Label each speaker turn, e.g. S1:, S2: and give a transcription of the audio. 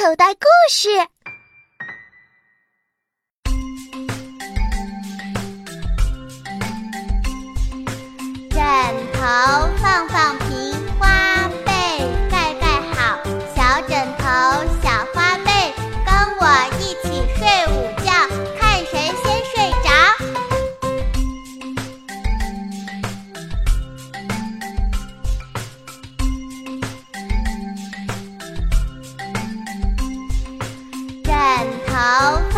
S1: 口袋故事。
S2: 枕头放放平花被盖盖好小枕头小好。